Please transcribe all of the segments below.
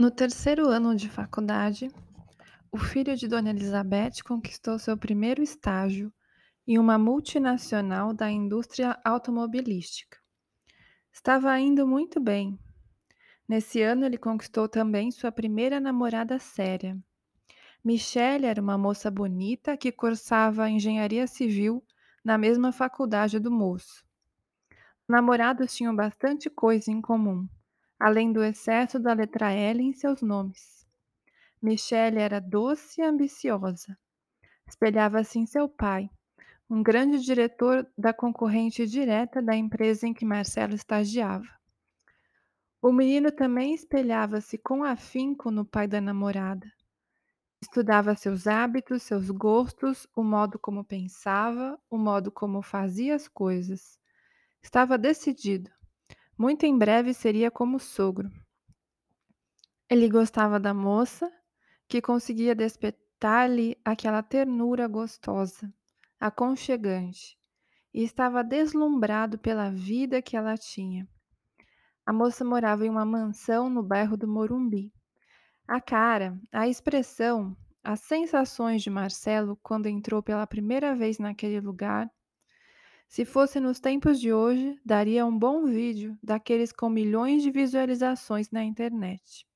No terceiro ano de faculdade, o filho de Dona Elizabeth conquistou seu primeiro estágio em uma multinacional da indústria automobilística. Estava indo muito bem. Nesse ano, ele conquistou também sua primeira namorada séria. Michelle era uma moça bonita que cursava engenharia civil na mesma faculdade do moço. Namorados tinham bastante coisa em comum, além do excesso da letra L em seus nomes. Michelle era doce e ambiciosa. Espelhava-se em seu pai, um grande diretor da concorrente direta da empresa em que Marcelo estagiava. O menino também espelhava-se com afinco no pai da namorada. Estudava seus hábitos, seus gostos, o modo como pensava, o modo como fazia as coisas. Estava decidido. Muito em breve seria como sogro. Ele gostava da moça, que conseguia despertar-lhe aquela ternura gostosa, aconchegante, e estava deslumbrado pela vida que ela tinha. A moça morava em uma mansão no bairro do Morumbi. A cara, a expressão, as sensações de Marcelo quando entrou pela primeira vez naquele lugar. Se fosse nos tempos de hoje, daria um bom vídeo daqueles com milhões de visualizações na internet.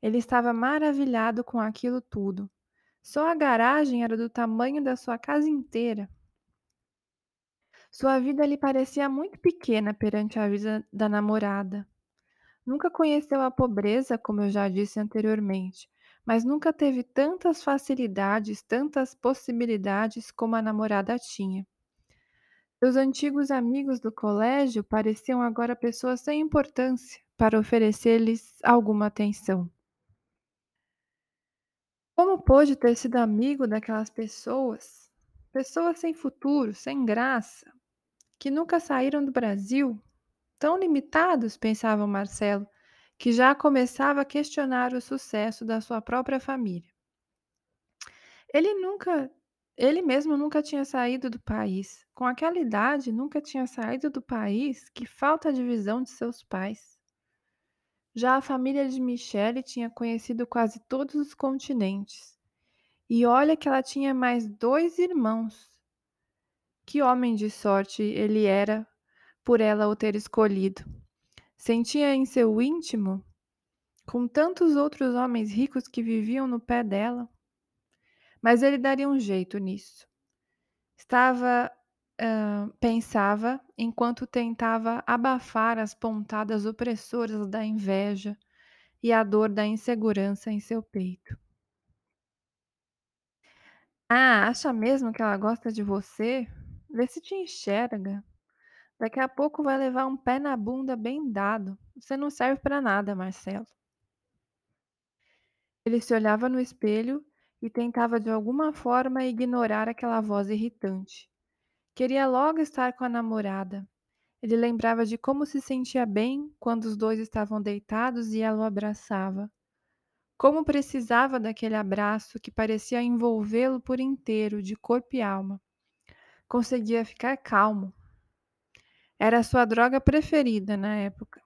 Ele estava maravilhado com aquilo tudo. Só a garagem era do tamanho da sua casa inteira. Sua vida lhe parecia muito pequena perante a vida da namorada. Nunca conheceu a pobreza, como eu já disse anteriormente, mas nunca teve tantas facilidades, tantas possibilidades como a namorada tinha. Seus antigos amigos do colégio pareciam agora pessoas sem importância para oferecer-lhes alguma atenção. Como pôde ter sido amigo daquelas pessoas? Pessoas sem futuro, sem graça, que nunca saíram do Brasil, tão limitados, pensava Marcelo, que já começava a questionar o sucesso da sua própria família. Ele nunca, ele mesmo nunca tinha saído do país. Com aquela idade, nunca tinha saído do país. Que falta de visão de seus pais. Já a família de Michele tinha conhecido quase todos os continentes. E olha que ela tinha mais dois irmãos. Que homem de sorte ele era por ela o ter escolhido. Sentia em seu íntimo, com tantos outros homens ricos que viviam no pé dela. Mas ele daria um jeito nisso. Estava, uh, pensava, enquanto tentava abafar as pontadas opressoras da inveja e a dor da insegurança em seu peito. Ah, acha mesmo que ela gosta de você? Vê se te enxerga. Daqui a pouco vai levar um pé na bunda bem dado. Você não serve para nada, Marcelo. Ele se olhava no espelho e tentava de alguma forma ignorar aquela voz irritante. Queria logo estar com a namorada. Ele lembrava de como se sentia bem quando os dois estavam deitados e ela o abraçava. Como precisava daquele abraço que parecia envolvê-lo por inteiro, de corpo e alma. Conseguia ficar calmo. Era a sua droga preferida na época.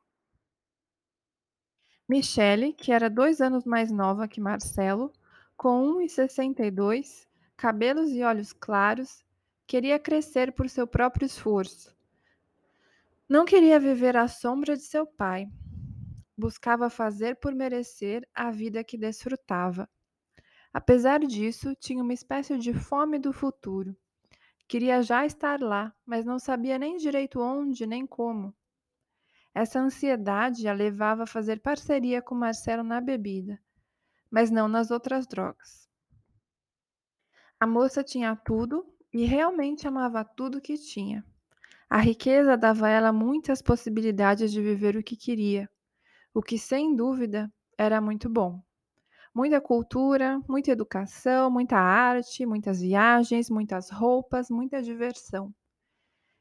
Michele, que era dois anos mais nova que Marcelo, com 1,62, cabelos e olhos claros, queria crescer por seu próprio esforço. Não queria viver à sombra de seu pai, buscava fazer por merecer a vida que desfrutava. Apesar disso, tinha uma espécie de fome do futuro. Queria já estar lá, mas não sabia nem direito onde nem como. Essa ansiedade a levava a fazer parceria com Marcelo na bebida, mas não nas outras drogas. A moça tinha tudo e realmente amava tudo que tinha. A riqueza dava a ela muitas possibilidades de viver o que queria, o que sem dúvida era muito bom. Muita cultura, muita educação, muita arte, muitas viagens, muitas roupas, muita diversão.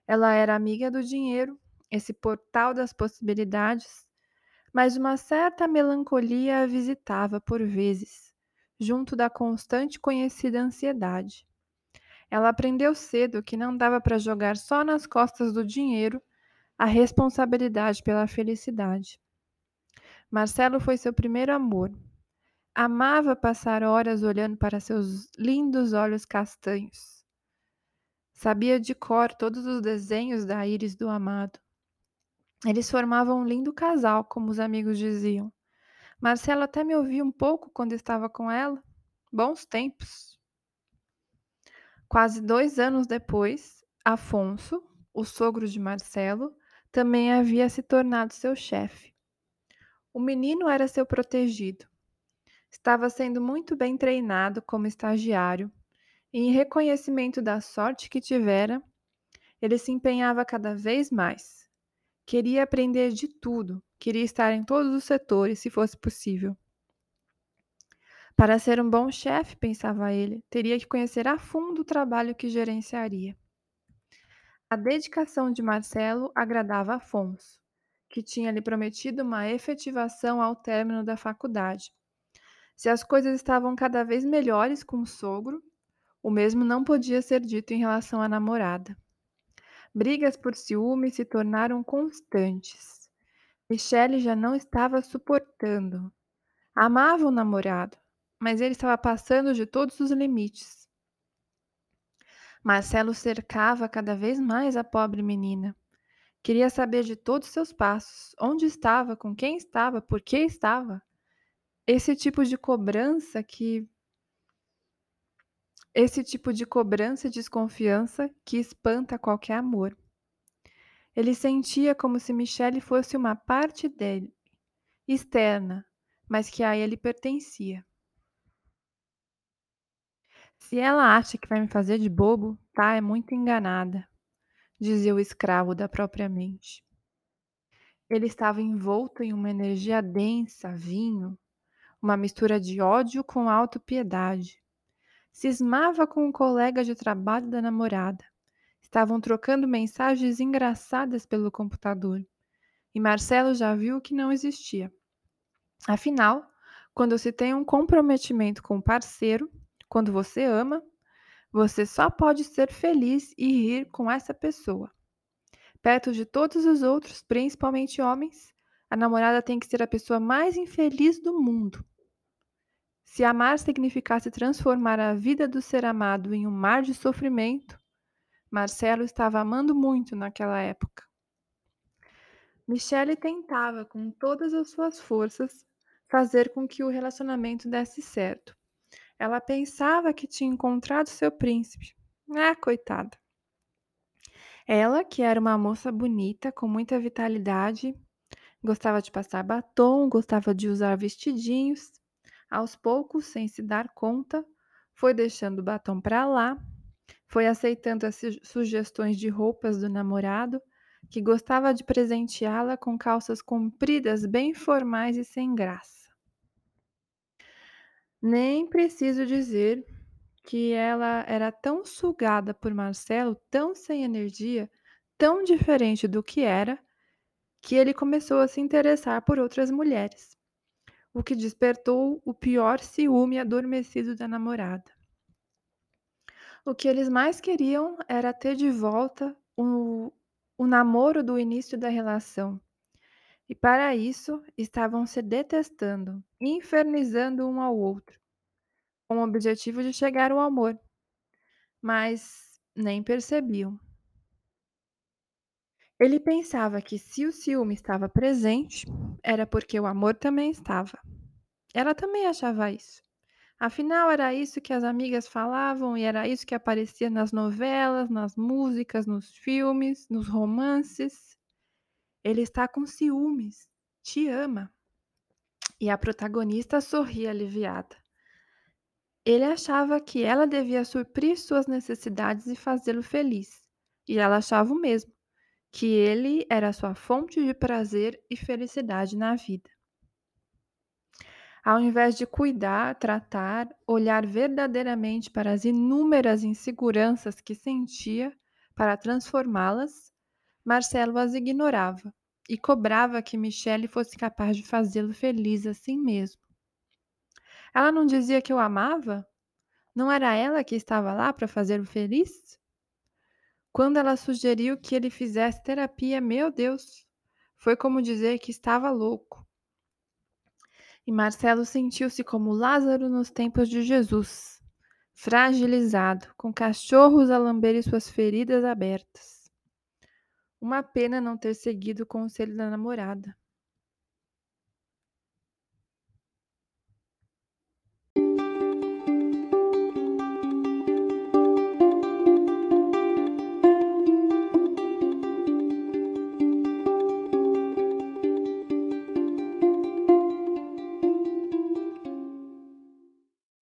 Ela era amiga do dinheiro, esse portal das possibilidades, mas uma certa melancolia a visitava por vezes, junto da constante conhecida ansiedade. Ela aprendeu cedo que não dava para jogar só nas costas do dinheiro a responsabilidade pela felicidade. Marcelo foi seu primeiro amor. Amava passar horas olhando para seus lindos olhos castanhos. Sabia de cor todos os desenhos da íris do amado. Eles formavam um lindo casal, como os amigos diziam. Marcelo até me ouvia um pouco quando estava com ela. Bons tempos. Quase dois anos depois, Afonso, o sogro de Marcelo, também havia se tornado seu chefe. O menino era seu protegido. Estava sendo muito bem treinado como estagiário e, em reconhecimento da sorte que tivera, ele se empenhava cada vez mais. Queria aprender de tudo, queria estar em todos os setores, se fosse possível. Para ser um bom chefe, pensava ele, teria que conhecer a fundo o trabalho que gerenciaria. A dedicação de Marcelo agradava Afonso, que tinha lhe prometido uma efetivação ao término da faculdade. Se as coisas estavam cada vez melhores com o sogro, o mesmo não podia ser dito em relação à namorada. Brigas por ciúme se tornaram constantes. Michele já não estava suportando. Amava o namorado, mas ele estava passando de todos os limites. Marcelo cercava cada vez mais a pobre menina. Queria saber de todos seus passos, onde estava, com quem estava, por que estava. Esse tipo de cobrança que esse tipo de cobrança e desconfiança que espanta qualquer amor. Ele sentia como se Michele fosse uma parte dele, externa, mas que a ele pertencia. Se ela acha que vai me fazer de bobo, tá, é muito enganada, dizia o escravo da própria mente. Ele estava envolto em uma energia densa, vinho, uma mistura de ódio com autopiedade. Cismava com um colega de trabalho da namorada. Estavam trocando mensagens engraçadas pelo computador. E Marcelo já viu que não existia. Afinal, quando se tem um comprometimento com o parceiro, quando você ama, você só pode ser feliz e rir com essa pessoa. Perto de todos os outros, principalmente homens, a namorada tem que ser a pessoa mais infeliz do mundo. Se amar significasse transformar a vida do ser amado em um mar de sofrimento, Marcelo estava amando muito naquela época. Michele tentava, com todas as suas forças, fazer com que o relacionamento desse certo. Ela pensava que tinha encontrado seu príncipe. Ah, coitada. Ela, que era uma moça bonita, com muita vitalidade, gostava de passar batom, gostava de usar vestidinhos. Aos poucos, sem se dar conta, foi deixando o batom para lá, foi aceitando as sugestões de roupas do namorado, que gostava de presenteá-la com calças compridas, bem formais e sem graça. Nem preciso dizer que ela era tão sugada por Marcelo, tão sem energia, tão diferente do que era, que ele começou a se interessar por outras mulheres, o que despertou o pior ciúme adormecido da namorada. O que eles mais queriam era ter de volta o, o namoro do início da relação. E para isso estavam se detestando, infernizando um ao outro, com o objetivo de chegar ao amor. Mas nem percebiam. Ele pensava que se o ciúme estava presente, era porque o amor também estava. Ela também achava isso. Afinal, era isso que as amigas falavam e era isso que aparecia nas novelas, nas músicas, nos filmes, nos romances. Ele está com ciúmes, te ama. E a protagonista sorria aliviada. Ele achava que ela devia suprir suas necessidades e fazê-lo feliz. E ela achava o mesmo, que ele era sua fonte de prazer e felicidade na vida. Ao invés de cuidar, tratar, olhar verdadeiramente para as inúmeras inseguranças que sentia para transformá-las, Marcelo as ignorava e cobrava que Michele fosse capaz de fazê-lo feliz assim mesmo. Ela não dizia que o amava? Não era ela que estava lá para fazê-lo feliz? Quando ela sugeriu que ele fizesse terapia, meu Deus, foi como dizer que estava louco. E Marcelo sentiu-se como Lázaro nos tempos de Jesus, fragilizado, com cachorros a lamberem suas feridas abertas. Uma pena não ter seguido o conselho da namorada.